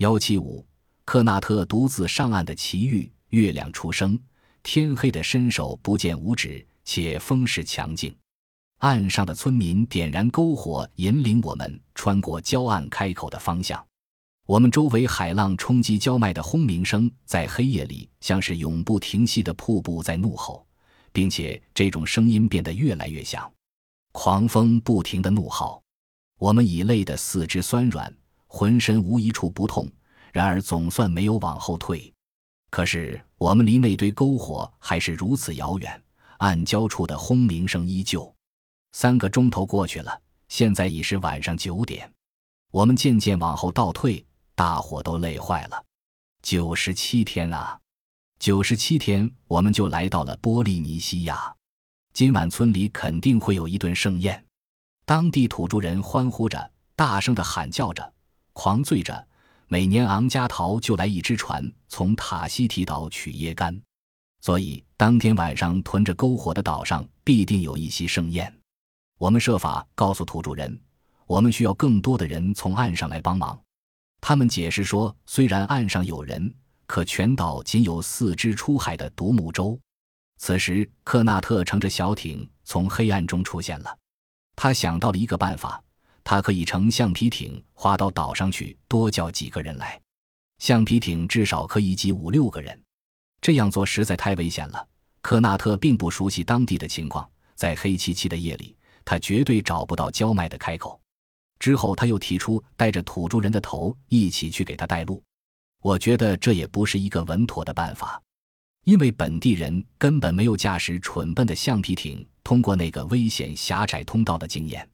幺七五，克纳特独自上岸的奇遇。月亮初升，天黑的伸手不见五指，且风势强劲。岸上的村民点燃篝火，引领我们穿过礁岸开口的方向。我们周围海浪冲击礁脉的轰鸣声，在黑夜里像是永不停息的瀑布在怒吼，并且这种声音变得越来越响。狂风不停的怒号，我们已累得四肢酸软，浑身无一处不痛，然而总算没有往后退。可是我们离那堆篝火还是如此遥远，暗礁处的轰鸣声依旧。三个钟头过去了，现在已是晚上九点，我们渐渐往后倒退，大伙都累坏了。九十七天啊，九十七天，我们就来到了波利尼西亚。今晚村里肯定会有一顿盛宴，当地土著人欢呼着，大声的喊叫着，狂醉着。每年昂加陶就来一只船，从塔西提岛取椰干，所以当天晚上囤着篝火的岛上必定有一席盛宴。我们设法告诉土著人，我们需要更多的人从岸上来帮忙。他们解释说，虽然岸上有人，可全岛仅有四只出海的独木舟。此时，克纳特乘着小艇从黑暗中出现了，他想到了一个办法。他可以乘橡皮艇划到岛上去，多叫几个人来。橡皮艇至少可以挤五六个人，这样做实在太危险了。科纳特并不熟悉当地的情况，在黑漆漆的夜里，他绝对找不到郊脉的开口。之后，他又提出带着土著人的头一起去给他带路。我觉得这也不是一个稳妥的办法，因为本地人根本没有驾驶蠢笨的橡皮艇通过那个危险狭窄通道的经验。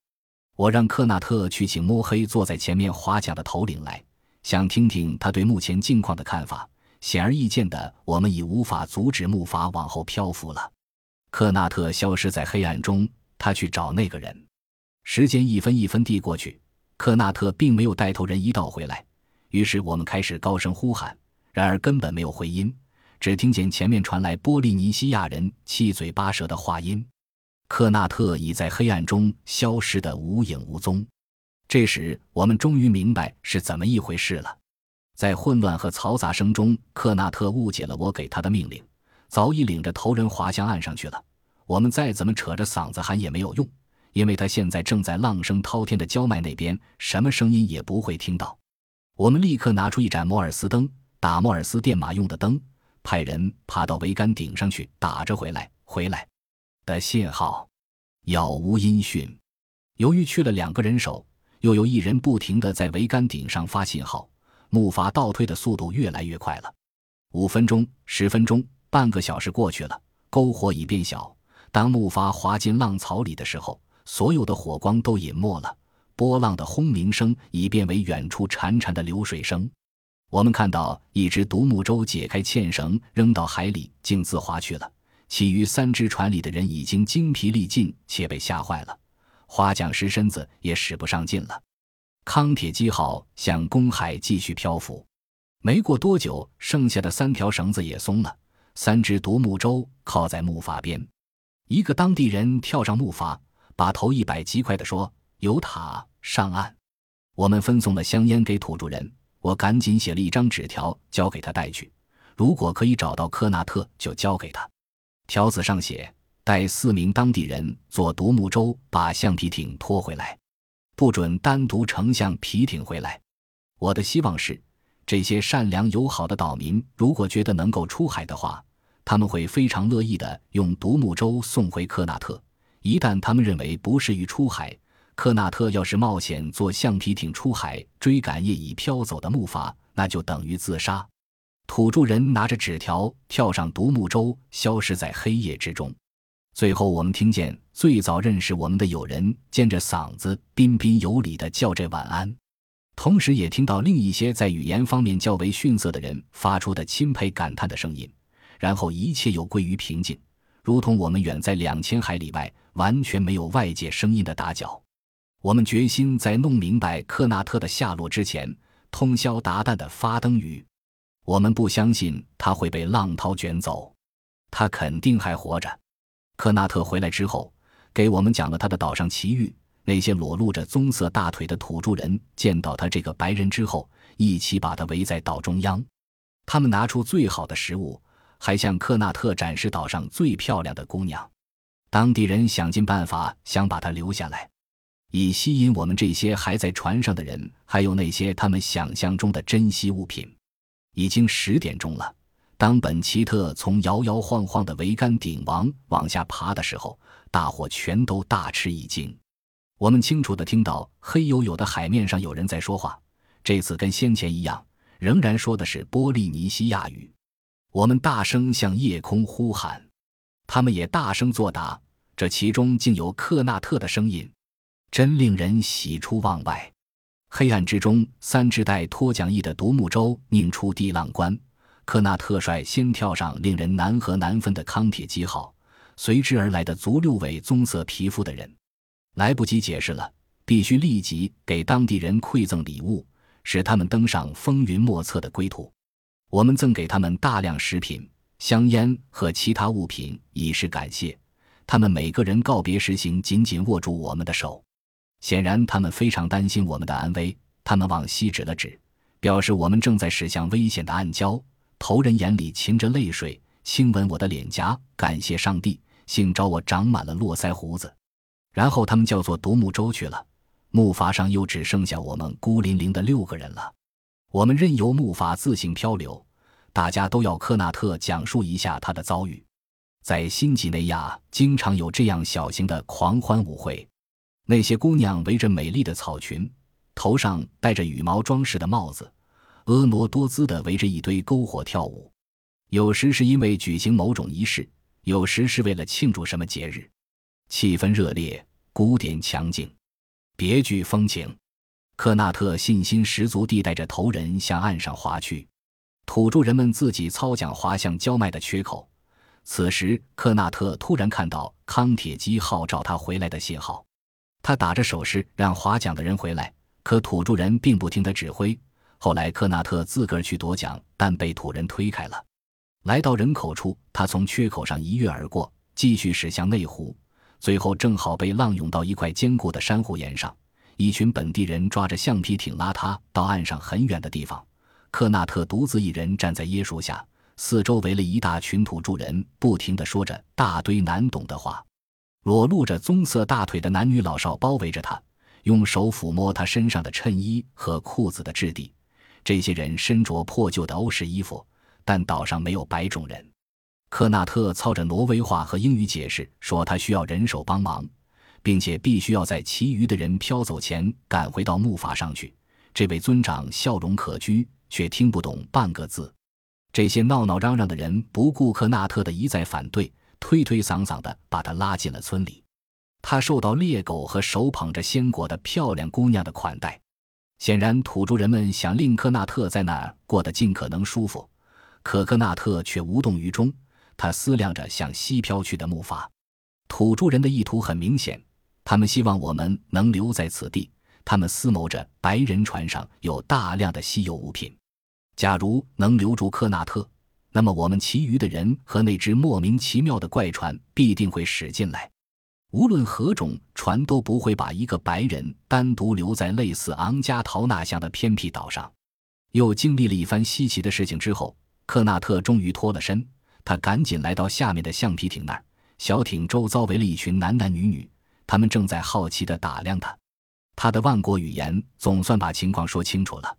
我让克纳特去请摸黑坐在前面划桨的头领来，想听听他对目前境况的看法。显而易见的，我们已无法阻止木筏往后漂浮了。克纳特消失在黑暗中，他去找那个人。时间一分一分地过去，克纳特并没有带头人一道回来。于是我们开始高声呼喊，然而根本没有回音，只听见前面传来波利尼西亚人七嘴八舌的话音。克纳特已在黑暗中消失得无影无踪。这时，我们终于明白是怎么一回事了。在混乱和嘈杂声中，克纳特误解了我给他的命令，早已领着头人滑向岸上去了。我们再怎么扯着嗓子喊也没有用，因为他现在正在浪声滔天的礁脉那边，什么声音也不会听到。我们立刻拿出一盏摩尔斯灯，打摩尔斯电码用的灯，派人爬到桅杆顶上去打着回来，回来。的信号，杳无音讯。由于去了两个人手，又有一人不停地在桅杆顶上发信号，木筏倒退的速度越来越快了。五分钟、十分钟、半个小时过去了，篝火已变小。当木筏滑进浪槽里的时候，所有的火光都隐没了，波浪的轰鸣声已变为远处潺潺的流水声。我们看到一只独木舟解开纤绳，扔到海里，径自划去了。其余三只船里的人已经精疲力尽，且被吓坏了，划桨时身子也使不上劲了。康铁基号向公海继续漂浮，没过多久，剩下的三条绳子也松了，三只独木舟靠在木筏边。一个当地人跳上木筏，把头一摆，极快地说：“有塔，上岸！”我们分送了香烟给土著人，我赶紧写了一张纸条交给他带去，如果可以找到科纳特，就交给他。条子上写，带四名当地人坐独木舟把橡皮艇拖回来，不准单独乘橡皮艇回来。我的希望是，这些善良友好的岛民如果觉得能够出海的话，他们会非常乐意的用独木舟送回科纳特。一旦他们认为不适于出海，科纳特要是冒险坐橡皮艇出海追赶业已飘走的木筏，那就等于自杀。土著人拿着纸条跳上独木舟，消失在黑夜之中。最后，我们听见最早认识我们的友人尖着嗓子彬彬有礼地叫着晚安，同时也听到另一些在语言方面较为逊色的人发出的钦佩感叹的声音。然后，一切又归于平静，如同我们远在两千海里外，完全没有外界声音的打搅。我们决心在弄明白克纳特的下落之前，通宵达旦地发灯语。我们不相信他会被浪涛卷走，他肯定还活着。科纳特回来之后，给我们讲了他的岛上奇遇。那些裸露着棕色大腿的土著人见到他这个白人之后，一起把他围在岛中央。他们拿出最好的食物，还向克纳特展示岛上最漂亮的姑娘。当地人想尽办法想把他留下来，以吸引我们这些还在船上的人，还有那些他们想象中的珍稀物品。已经十点钟了。当本奇特从摇摇晃晃的桅杆顶王往下爬的时候，大伙全都大吃一惊。我们清楚地听到黑黝黝的海面上有人在说话，这次跟先前一样，仍然说的是波利尼西亚语。我们大声向夜空呼喊，他们也大声作答。这其中竟有克纳特的声音，真令人喜出望外。黑暗之中，三只带拖桨翼的独木舟拧出地浪关。克纳特率先跳上令人难合难分的康铁基号，随之而来的足六位棕色皮肤的人，来不及解释了，必须立即给当地人馈赠礼物，使他们登上风云莫测的归途。我们赠给他们大量食品、香烟和其他物品，以示感谢。他们每个人告别时行紧紧握住我们的手，显然他们非常担心我们的安危。他们往西指了指，表示我们正在驶向危险的暗礁。头人眼里噙着泪水，亲吻我的脸颊，感谢上帝，幸招我长满了络腮胡子。然后他们叫做独木舟去了，木筏上又只剩下我们孤零零的六个人了。我们任由木筏自行漂流，大家都要科纳特讲述一下他的遭遇。在新几内亚，经常有这样小型的狂欢舞会，那些姑娘围着美丽的草裙，头上戴着羽毛装饰的帽子。婀娜多姿地围着一堆篝火跳舞，有时是因为举行某种仪式，有时是为了庆祝什么节日。气氛热烈，鼓点强劲，别具风情。克纳特信心十足地带着头人向岸上划去，土著人们自己操桨划向焦麦的缺口。此时，克纳特突然看到康铁基号召他回来的信号，他打着手势让划桨的人回来，可土著人并不听他指挥。后来，科纳特自个儿去夺桨，但被土人推开了。来到人口处，他从缺口上一跃而过，继续驶向内湖，最后正好被浪涌到一块坚固的珊瑚岩上。一群本地人抓着橡皮艇拉他到岸上很远的地方。科纳特独自一人站在椰树下，四周围了一大群土著人，不停地说着大堆难懂的话。裸露着棕色大腿的男女老少包围着他，用手抚摸他身上的衬衣和裤子的质地。这些人身着破旧的欧式衣服，但岛上没有白种人。科纳特操着挪威话和英语解释说，他需要人手帮忙，并且必须要在其余的人飘走前赶回到木筏上去。这位尊长笑容可掬，却听不懂半个字。这些闹闹嚷嚷的人不顾科纳特的一再反对，推推搡搡的把他拉进了村里。他受到猎狗和手捧着鲜果的漂亮姑娘的款待。显然，土著人们想令科纳特在那儿过得尽可能舒服，可科纳特却无动于衷。他思量着向西飘去的木筏。土著人的意图很明显，他们希望我们能留在此地。他们思谋着白人船上有大量的稀有物品。假如能留住科纳特，那么我们其余的人和那只莫名其妙的怪船必定会驶进来。无论何种船都不会把一个白人单独留在类似昂加陶纳像的偏僻岛上。又经历了一番稀奇的事情之后，克纳特终于脱了身。他赶紧来到下面的橡皮艇那儿。小艇周遭围了一群男男女女，他们正在好奇地打量他。他的万国语言总算把情况说清楚了。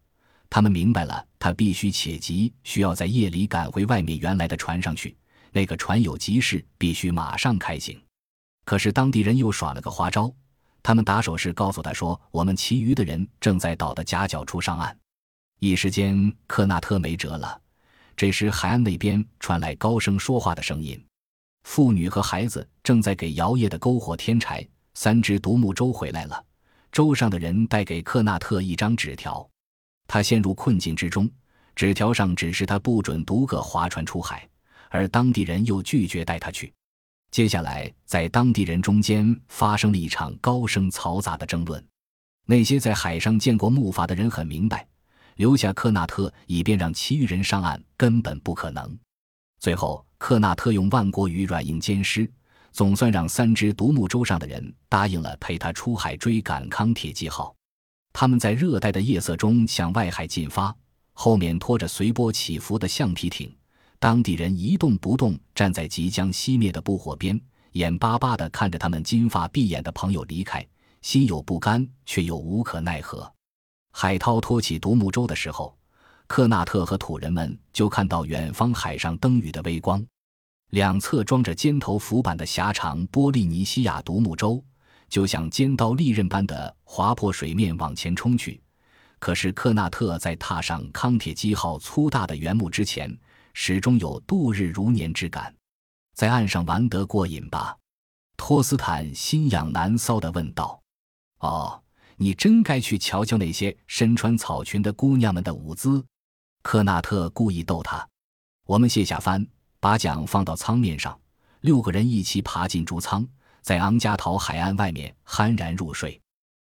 他们明白了，他必须且急需要在夜里赶回外面原来的船上去。那个船有急事，必须马上开行。可是当地人又耍了个花招，他们打手势告诉他说：“我们其余的人正在岛的夹角处上岸。”一时间，克纳特没辙了。这时，海岸那边传来高声说话的声音，妇女和孩子正在给摇曳的篝火添柴。三只独木舟回来了，舟上的人带给克纳特一张纸条，他陷入困境之中。纸条上指示他不准独个划船出海，而当地人又拒绝带他去。接下来，在当地人中间发生了一场高声嘈杂的争论。那些在海上见过木筏的人很明白，留下科纳特以便让其余人上岸根本不可能。最后，科纳特用万国语软硬兼施，总算让三只独木舟上的人答应了陪他出海追赶康铁基号。他们在热带的夜色中向外海进发，后面拖着随波起伏的橡皮艇。当地人一动不动站在即将熄灭的篝火边，眼巴巴地看着他们金发碧眼的朋友离开，心有不甘，却又无可奈何。海涛托起独木舟的时候，克纳特和土人们就看到远方海上灯雨的微光。两侧装着尖头浮板的狭长波利尼西亚独木舟，就像尖刀利刃般的划破水面往前冲去。可是克纳特在踏上康铁基号粗大的原木之前，始终有度日如年之感。在岸上玩得过瘾吧？托斯坦心痒难搔地问道。“哦，你真该去瞧瞧那些身穿草裙的姑娘们的舞姿。”克纳特故意逗他。我们卸下帆。把桨放到舱面上，六个人一起爬进竹舱，在昂加陶海岸外面酣然入睡。